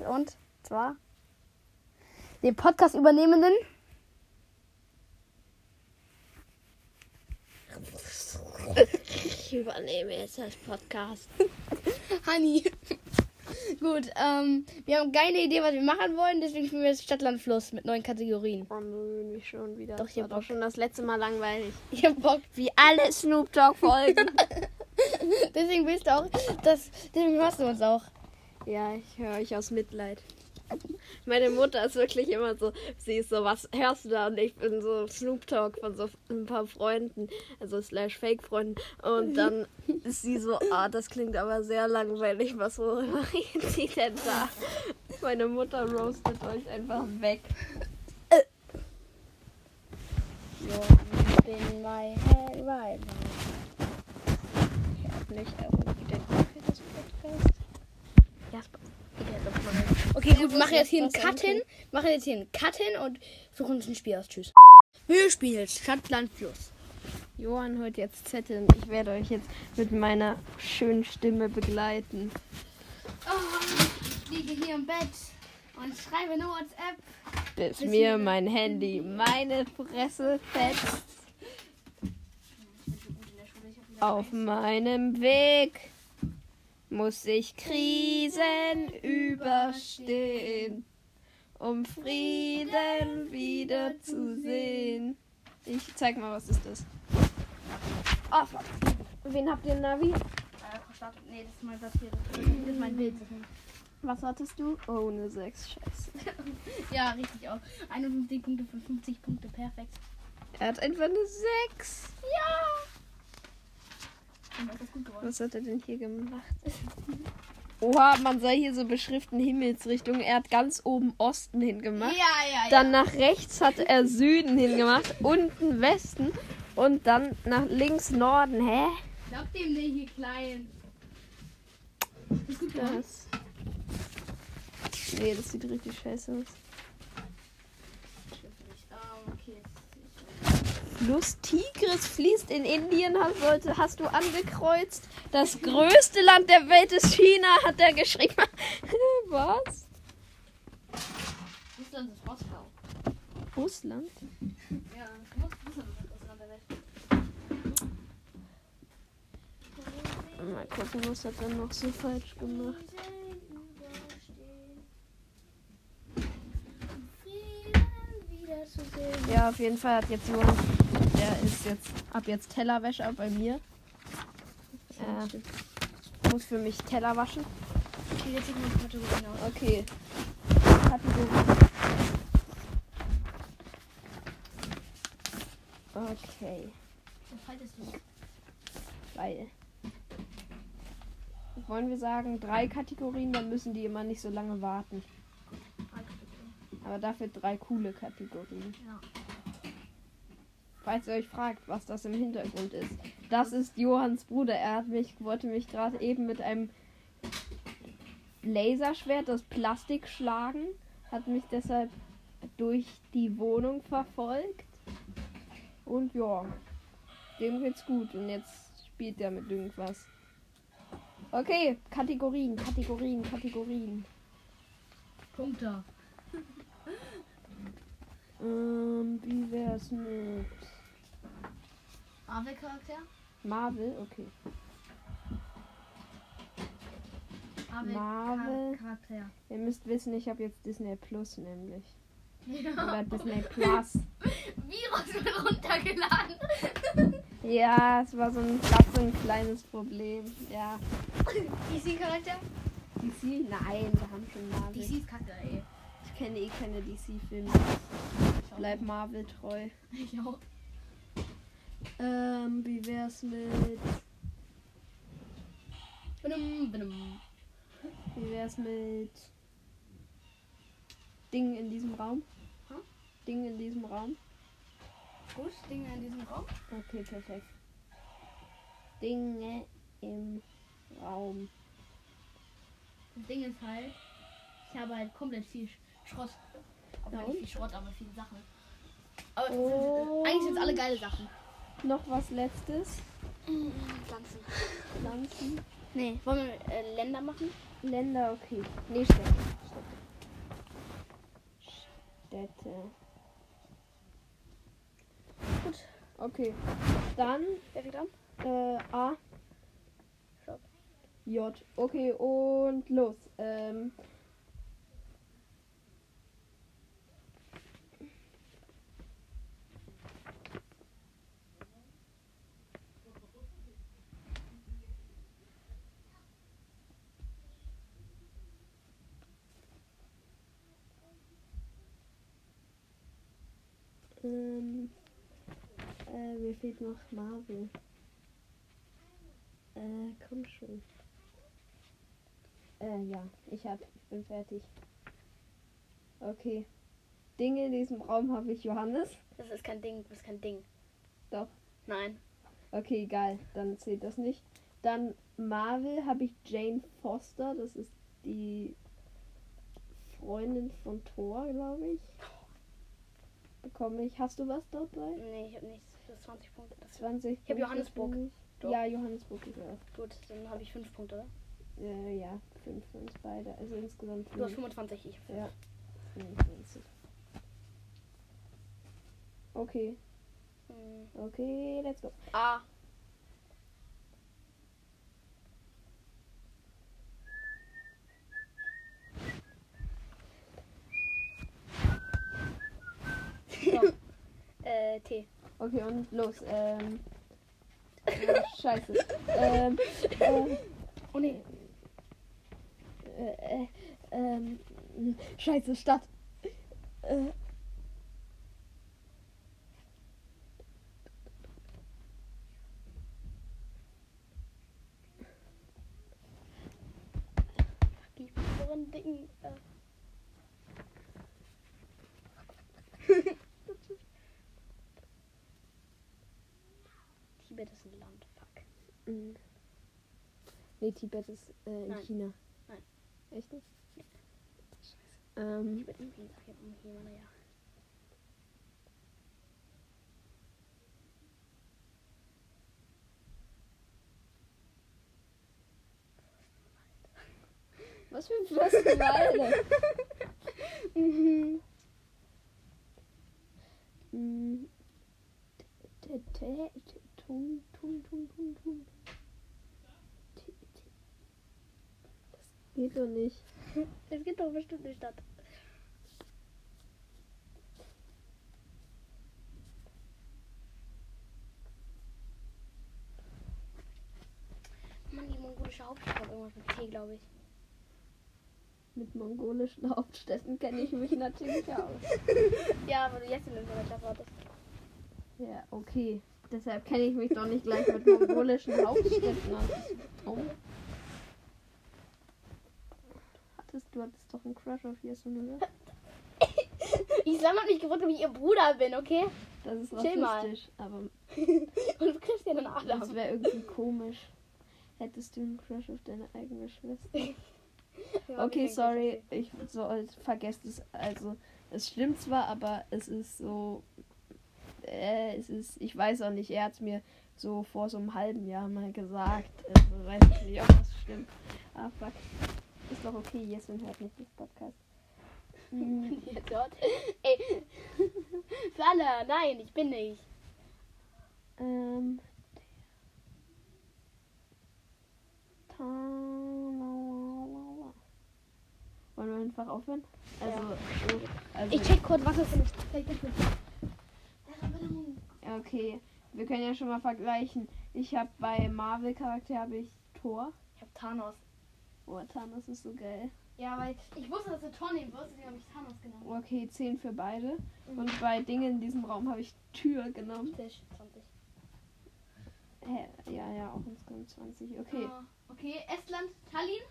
Und zwar den Podcast übernehmenden. Ich übernehme jetzt das Podcast. Honey. Gut, ähm, wir haben keine Idee, was wir machen wollen, deswegen spielen wir jetzt Stadtland Fluss mit neuen Kategorien. Oh nö, nicht schon wieder. Doch, ich war doch schon das letzte Mal langweilig. Ich hab Bock. Wie alle Snoop Dogg Folgen. Deswegen willst du auch, das, deswegen hörst du uns auch. Ja, ich höre euch aus Mitleid. Meine Mutter ist wirklich immer so, sie ist so, was hörst du da? Und ich bin so Snoop Dogg von so ein paar Freunden, also slash Fake-Freunden. Und dann ist sie so, ah, das klingt aber sehr langweilig, was worüber reden sie denn da? Meine Mutter roastet euch einfach weg. You in my head right now. Ich hab nicht erhoben für das Podcast. Ja, Sp- ja, das mache ich. Okay, gut, wir machen jetzt hier einen Cut hin. Machen jetzt hier einen Cut hin und suchen uns ein Spiel aus. Tschüss. Wir spielen Stadtland Fluss. Johann hört jetzt Zetteln. Ich werde euch jetzt mit meiner schönen Stimme begleiten. Oh, ich liege hier im Bett und schreibe eine WhatsApp. Bis Bis mir mir- mein Handy meine Fresse fetzt. Auf meinem Weg muss ich Krisen überstehen, um Frieden wiederzusehen. Ich zeig mal, was ist das? Oh, fuck. Wen habt ihr, Navi? Äh, nee, das ist mein das hier. Das ist mein Bild. Was hattest du? Oh, eine 6. Scheiße. Ja, richtig auch. 51 Punkte von 50 Punkte, perfekt. Er hat einfach eine 6. Ja! Und das ist gut geworden. Was hat er denn hier gemacht? Oha, man sei hier so beschriften Himmelsrichtung. Er hat ganz oben Osten hingemacht. Ja, ja, ja. Dann nach rechts hat er Süden hingemacht, unten Westen und dann nach links Norden. Hä? Glaub dem nicht, hier klein. Ist geworden. Das. Nee, das sieht richtig scheiße aus. Ähm, okay. Fluss Tigris fließt in Indien, hast, hast du angekreuzt. Das größte Land der Welt ist China, hat er geschrieben. Was? Russland ist Moskau. Russland? Ja, Russland ist das Land der Welt. Mal gucken, was hat er noch so falsch gemacht. Ja, auf jeden Fall hat jetzt Johann, ist jetzt ab jetzt Tellerwäscher bei mir. Äh, muss für mich Teller waschen. Okay, jetzt sieht man Kategorien aus. Okay. Kategorie. Okay, Was haltest du? weil. Wollen wir sagen, drei Kategorien, dann müssen die immer nicht so lange warten. Aber dafür drei coole Kategorien. Ja. Falls ihr euch fragt, was das im Hintergrund ist. Das ist Johanns Bruder. Er hat mich, wollte mich gerade eben mit einem Laserschwert aus Plastik schlagen. Hat mich deshalb durch die Wohnung verfolgt. Und ja, dem geht's gut. Und jetzt spielt er mit irgendwas. Okay, Kategorien, Kategorien, Kategorien. Punkte. Ähm, wie wär's mit Marvel-Charakter? Marvel? Okay. Marvel. Charakter. Ihr müsst wissen, ich habe jetzt Disney Plus nämlich. Ja. Oder Disney Plus. Virus wird runtergeladen. Ja, es war so ein, so ein kleines Problem. Ja. DC-Charakter? DC? Nein, wir haben schon Marvel. DC ist kacke, ey. Ich kenne eh keine DC-Filme. Bleib Marvel treu. Ich auch. Ähm, wie wär's mit. Wie wär's mit. Dingen in diesem Raum? Hm? Dinge in diesem Raum? Gut, Dinge in diesem Raum. Okay, perfekt. Dinge im Raum. Das Ding ist halt, ich habe halt komplett viel Schrott. Aber Ja, nicht viel Schrott, aber viele Sachen. Aber Oh. sind, eigentlich sind es alle geile Sachen. Noch was letztes. Pflanzen. Pflanzen. Nee, wollen wir äh, Länder machen? Länder, okay. Nee, Städte. Städte. Städte. Gut. Okay. Dann Wer fängt an? äh, A. Stopp. J. Okay, und los. Ähm, ähm, äh, mir fehlt noch Marvel. Äh, komm schon. Äh, ja, ich hab, ich bin fertig. Okay. Dinge in diesem Raum habe ich Johannes. Das ist kein Ding, das ist kein Ding. Doch. Nein. Okay, egal, dann zählt das nicht. Dann Marvel habe ich Jane Foster, das ist die Freundin von Thor, glaube ich. Bekomme ich. Hast du was dabei? Nee, ich habe nichts. Das ist 20 Punkte. Das 20. Ich hab Johannesburg. Doch. Ja, Johannesburg ist auch. gut, dann habe ich 5 Punkte, oder? Äh, ja, 5 für uns beide. Also insgesamt Du hast fünf. 25, ich. Ja. 25. Okay, Hm. okay, let's go. A. Stopp. Äh, T. Okay, und los. Ähm. äh, Scheiße. Ähm. Äh, Oh nee. äh, äh, ähm. Scheiße, Stadt. Äh. Die anderen Dingen. Äh. Tibet ist ein Land, fuck. mh. Nee, Tibet ist äh, in Nein. China. Nein. Echt nicht? Ähm. Tibet irgendwie, sag ich irgendwie immer, naja. Was für ein Fürstenwalde? Mhm. Mm. T- t- t- Tum, tum, tum, tum, tum. T- t- Das geht doch nicht. Es gibt doch bestimmt eine Stadt. Mann, die mongolische Hauptstadt hat irgendwas mit T, glaube ich. Mit mongolischen Hauptstädten kenne ich mich natürlich aus. Ja, aber du jetzt in unserer Klasse hattest. Ja, okay. Deshalb kenne ich mich doch nicht gleich mit mongolischen Hauptstädten aus. Oh. Hattest du hattest doch einen Crush auf Yasun, oder? Islam hat mich gefragt, ob ich ihr Bruder bin, okay? Das ist Chill mal. rassistisch, aber Und Christian und Adam. das wäre irgendwie komisch. Hättest du einen Crush auf deine eigene Schwester? Ja, Okay, ich sorry, ich soll vergesst es. Also, es stimmt zwar, aber es ist so. Äh, es ist, ich weiß auch nicht, er hat es mir so vor so einem halben Jahr mal gesagt. Also, weiß ich nicht, ob das stimmt. Ah, fuck. Ist doch okay, Jessin hört nicht das Podcast. Hm, Jetzt hört. Ey. Für alle, nein, ich bin nicht. ähm. Wollen wir einfach aufhören? Also, so, also Ich check kurz, was das ist. Ja, Okay, wir können ja schon mal vergleichen. Ich habe bei Marvel Charakter habe ich Thor. Ich hab Thanos. Oh, Thanos ist so geil. Ja, weil ich wusste, dass du nehmen wirst, deswegen habe ich Thanos genommen. Okay, 10 für beide. Und bei Dingen in diesem Raum habe ich Tür genommen. Tisch, 20. Hä? Ja, ja, auch insgesamt 20. Okay. Ah, okay, Estland, Tallinn.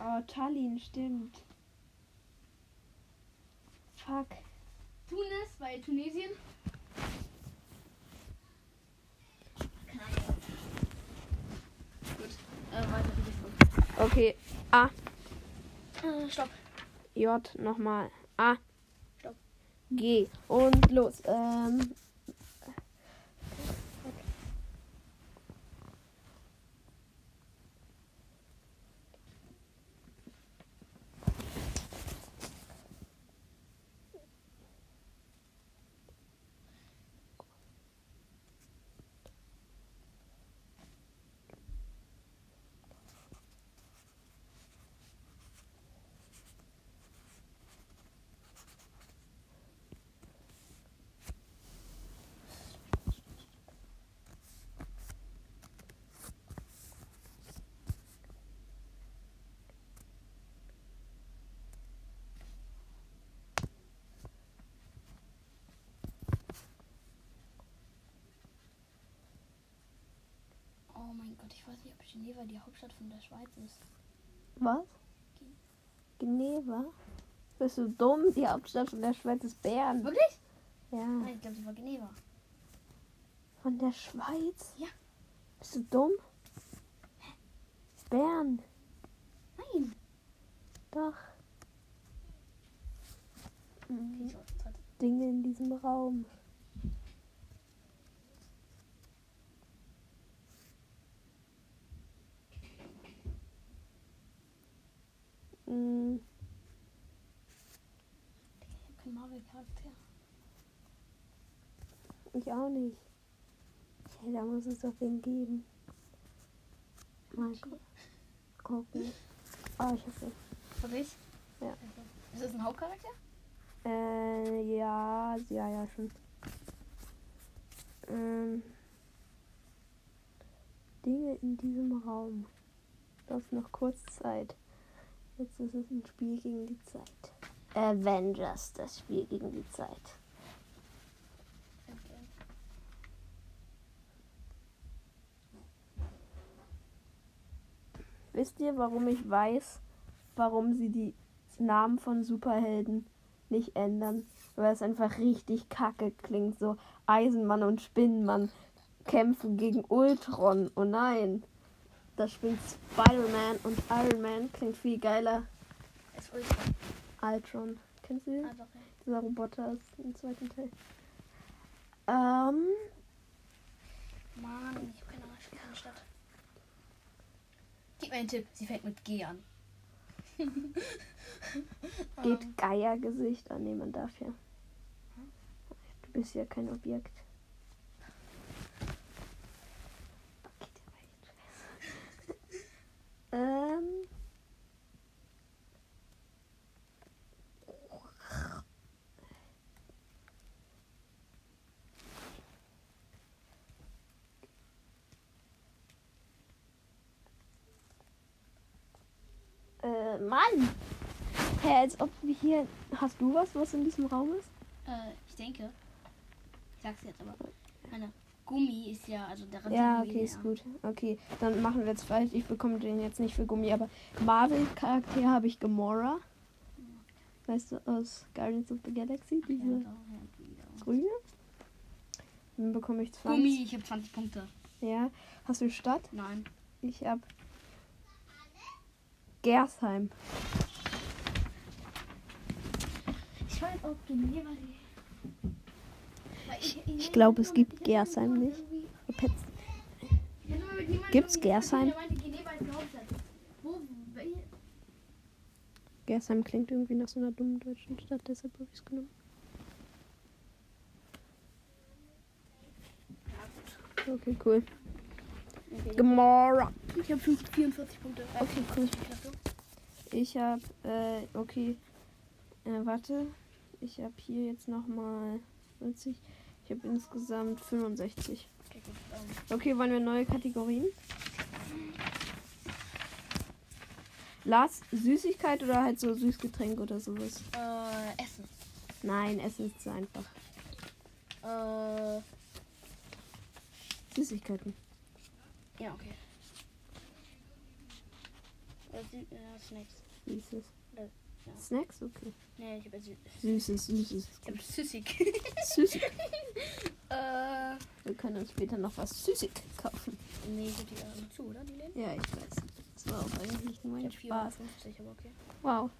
Oh, Tallinn, stimmt. Fuck. Tunis bei Tunesien. Keine Ahnung. Gut, äh, weiter die Liste. Okay, A, Äh, stopp. J, nochmal. A. Stopp. G. Und los. Ähm. Ich weiß nicht, ob Geneva die Hauptstadt von der Schweiz ist. Was? Geneva? Bist du dumm? Die Hauptstadt von der Schweiz ist Bern. Wirklich? Ja. Nein, ich glaube, sie war Geneva. Von der Schweiz? Ja. Bist du dumm? Bern. Nein. Doch. Mhm. Dinge in diesem Raum. Mm, Ich habe Marvel-Charakter. Ich auch nicht. Hey, da muss es doch wen geben. Mal gu gucken. Ah, ich hab den. Wirklich? Ja. Ist das ein Hauptcharakter? Äh, ja, ja, ja, schon. Ähm, Dinge in diesem Raum. Das noch kurz Zeit. Jetzt ist es ein Spiel gegen die Zeit. Avengers, das Spiel gegen die Zeit. Okay. Wisst ihr, warum ich weiß, warum sie die Namen von Superhelden nicht ändern? Weil es einfach richtig kacke klingt. So Eisenmann und Spinnenmann kämpfen gegen Ultron. Oh nein. Da spielt Spider-Man und Iron Man. Klingt viel geiler. Es ist Ultra. Ultron. Kennst du den? Doch, ja. Dieser Roboter aus dem zweiten Teil. Ähm, Mann, ich habe keine Ahnung, keine Stadt. Gib mir einen Tipp, sie fängt mit G an. geht Ähm, Geiergesicht an. Nee, man darf ja. Du bist ja kein Objekt. Okay, der war echt scheiße. ähm. Äh, Mann! Hä, als ob wir hier. Hast du was, was in diesem Raum ist? Äh, ich denke. Ich sag's jetzt aber. Meine Gummi ist ja, also der Ja, Rasiergummi, okay, ist ja. gut. Okay, dann machen wir jetzt falsch. Ich bekomme den jetzt nicht für Gummi, aber Marvel-Charakter habe ich Gamora. Weißt du, aus Guardians of the Galaxy, Ja, diese ja, grüne. Dann bekomme ich 20. Gummi, ich habe 20 Punkte. Ja. Hast du Stadt? Nein. Ich habe Gersheim. Geneva die. Weil Ich, ich, glaube, es gibt Gersheim ich- nicht. Gibt's Gersheim? Gersheim klingt irgendwie nach so einer dummen deutschen Stadt, deshalb habe ich es genommen. Okay, cool. Okay. Gamora. Ich habe 44 Punkte. Okay, cool. Ich habe, äh, okay. Äh, warte. Ich habe hier jetzt nochmal 40. Ich habe insgesamt 65. Okay, gut. Ähm, Okay, wollen wir neue Kategorien? Lars, Süßigkeit oder halt so Süßgetränk oder sowas? äh, Essen. Nein, Essen ist zu einfach. Äh, Süßigkeiten. ja, okay. Äh, Sü- äh, Snacks. Süßes. Ja. Snacks? Okay. Nee, ich habe Sü Süßes, süßes. ich hab Süßig. Süßig. äh, Wir können uns später noch was süßig kaufen. nee, sind die äh, zu, oder? Die Läden? Ja, ich weiß. Das war auch eigentlich nur Ich ein habe Spaß. 450, aber okay. Wow.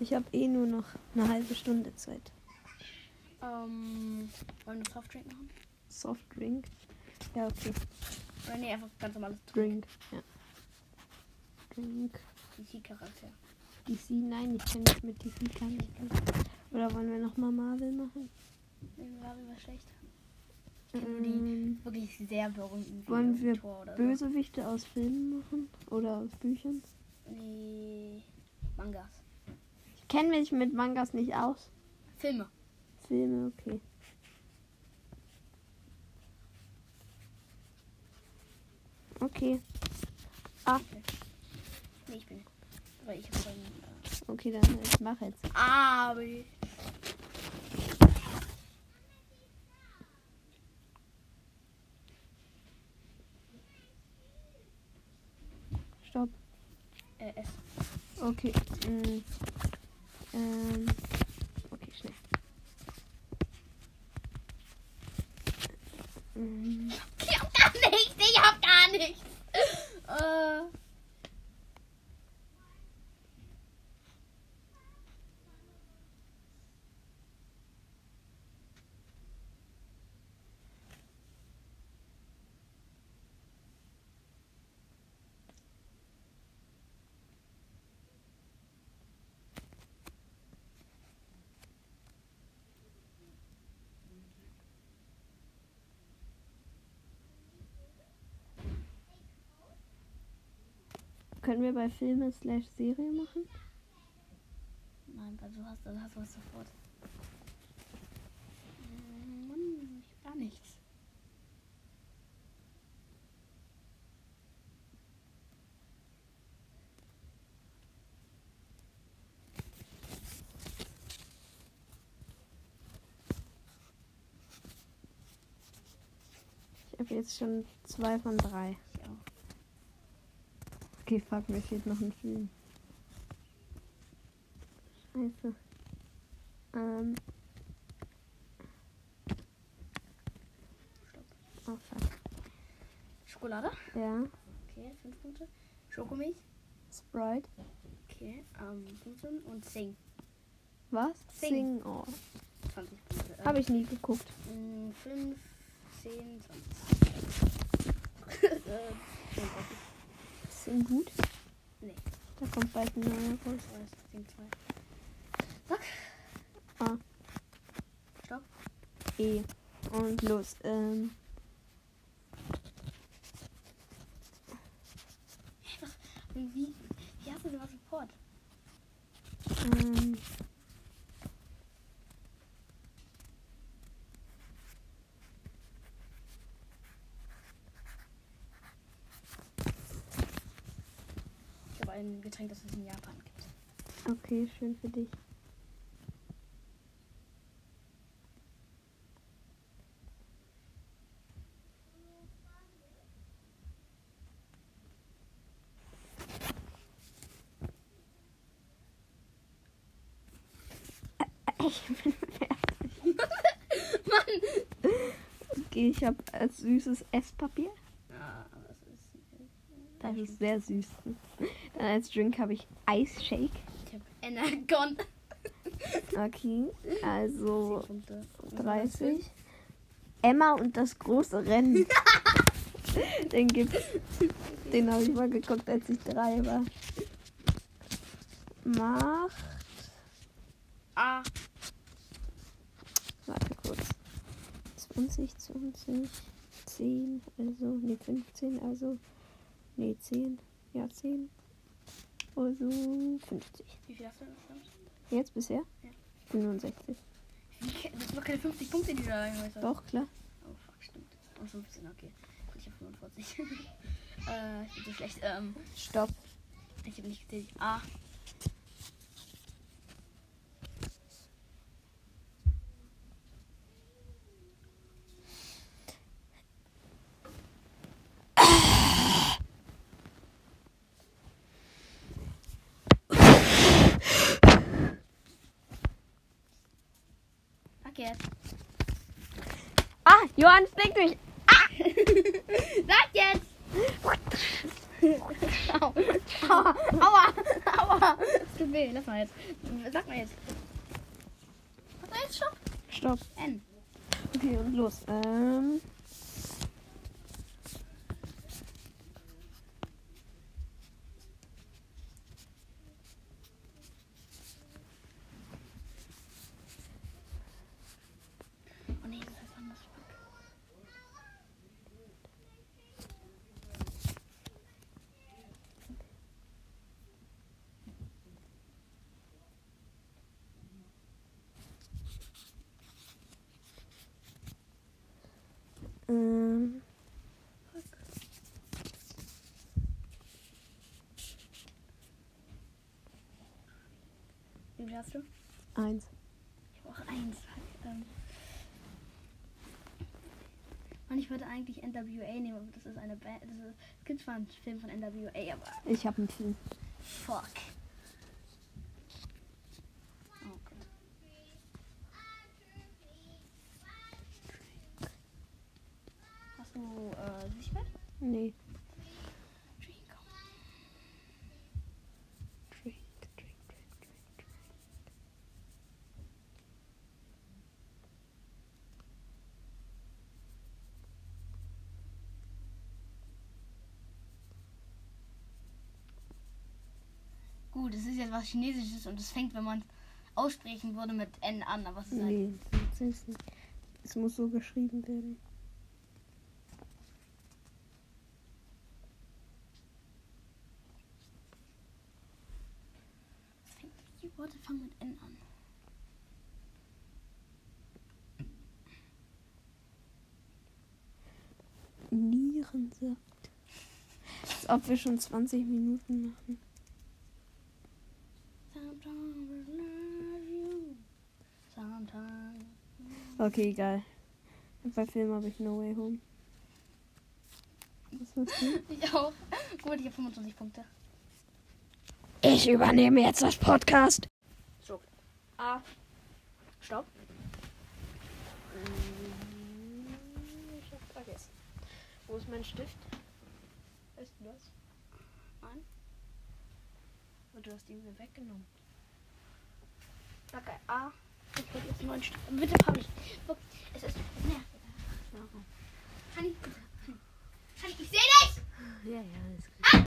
Ich habe eh nur noch eine halbe Stunde Zeit. Ähm, wollen wir Softdrink machen? Softdrink. Ja, okay. Oder nee, einfach ganz normales Drink. Ja. Drink. DC-Charakter. DC, nein, ich kenne mich mit DC gar nicht aus. Oder wollen wir nochmal Marvel machen? Marvel war schlecht. Ich Ähm, wirklich sehr berühmten wollen wir Bösewichte aus Filmen machen? Oder aus Büchern? so. Nee, Mangas. Ich kenne mich mit Mangas nicht aus. Filme. Filme, okay. Okay. Ah, Nee, ich bin weil ich habe schon. Okay, dann ich mach jetzt. Ah, aber. Stopp. Äh, S. Okay. Mm. Ähm. Okay, schnell. Ähm. Ich hab gar nichts, ich hab gar nichts. äh. Können wir bei Filme slash Serie machen? Nein, weil du hast, also hast du was sofort. Mm, Mann, ich hab gar nichts. Ich habe jetzt schon zwei von drei. Okay, fuck, mir fehlt noch ein Film. Scheiße. Ähm. Oh fuck. Schokolade? Ja. Okay, 5 Punkte. Schokomilch? Sprite. Okay, ähm, 15 und Sing. Was? Sing. Sing. Oh. 20 Punkte. Ähm, Habe ich nie geguckt. 5, 10, 20. äh, 35. Sing gut. Nee. Da kommt bald ein neuer raus. Das heißt, Sing 2. Zack. Ah. Stopp. E. Und los. Ähm. Wie, wie, wie hast du denn was Support? ähm. Ich habe ein Getränk, das es in Japan gibt. Okay, schön für dich. Ich bin fertig. Mann! Okay, ich habe als süßes Esspapier. Ah, aber es ist. Das ist sehr süß. Dann als Drink habe ich Eisshake. Ich habe Energon. Okay, also 10 Punkte. 30. Emma und das große Rennen. den gibt's. Den habe ich mal geguckt, als ich drei war. Macht. Ah, Warte kurz. 20, 20, 10, also, ne, 15, also, ne, 10, ja, 10, also 50. wie viel hast du insgesamt? Jetzt bisher? Ja. 65. Das war keine 50 Punkte, die du da reingeholt hast. Doch, klar. Oh, fuck, stimmt. Oh, 15, okay. Gut, ich habe 45. äh, ich bin so schlecht. Ähm, Stopp. ich habe nicht gezählt. Ah. Sag jetzt. Ah, Johann fliegt mich. Sag jetzt! Au. Aua, aua, aua. Es tut weh, lass mal jetzt. Sag mal jetzt. Sag mal jetzt, stopp. Stopp. N. Okay, und los. Ähm. Oh nee, das heißt anders. Ähm. Wie viel hast du? Eins. Ich brauche eins. Fuck, Ähm. Mann, ich wollte eigentlich NWA nehmen, aber das ist eine Band. Das ist, es gibt zwar einen Film von NWA, aber Ich habe einen Film. fuck. Nee. Drink. Drink, drink, drink, drink, drink. Gut, es ist jetzt was Chinesisches und es fängt, wenn man es aussprechen würde, mit N an, aber es ist halt. Nee, nicht. Es muss so geschrieben werden. Die Worte fangen mit N an. Nierensaft. Als ob wir schon 20 Minuten machen. Okay, egal. Bei Film habe ich No Way Home. Was hast du? Ich auch. Gut, ich habe 25 Punkte. Ich übernehme jetzt das Podcast. So. A. Stopp. Ich hab vergessen. Wo ist mein Stift? Weißt du das? Nein. Und du hast ihn mir weggenommen. Okay, A. Ich hol jetzt neuen Stopp. Bitte, Pauli. Es ist. Nervig. Kann ich bitte? Kann ich? Sehe dich! Ja, ja,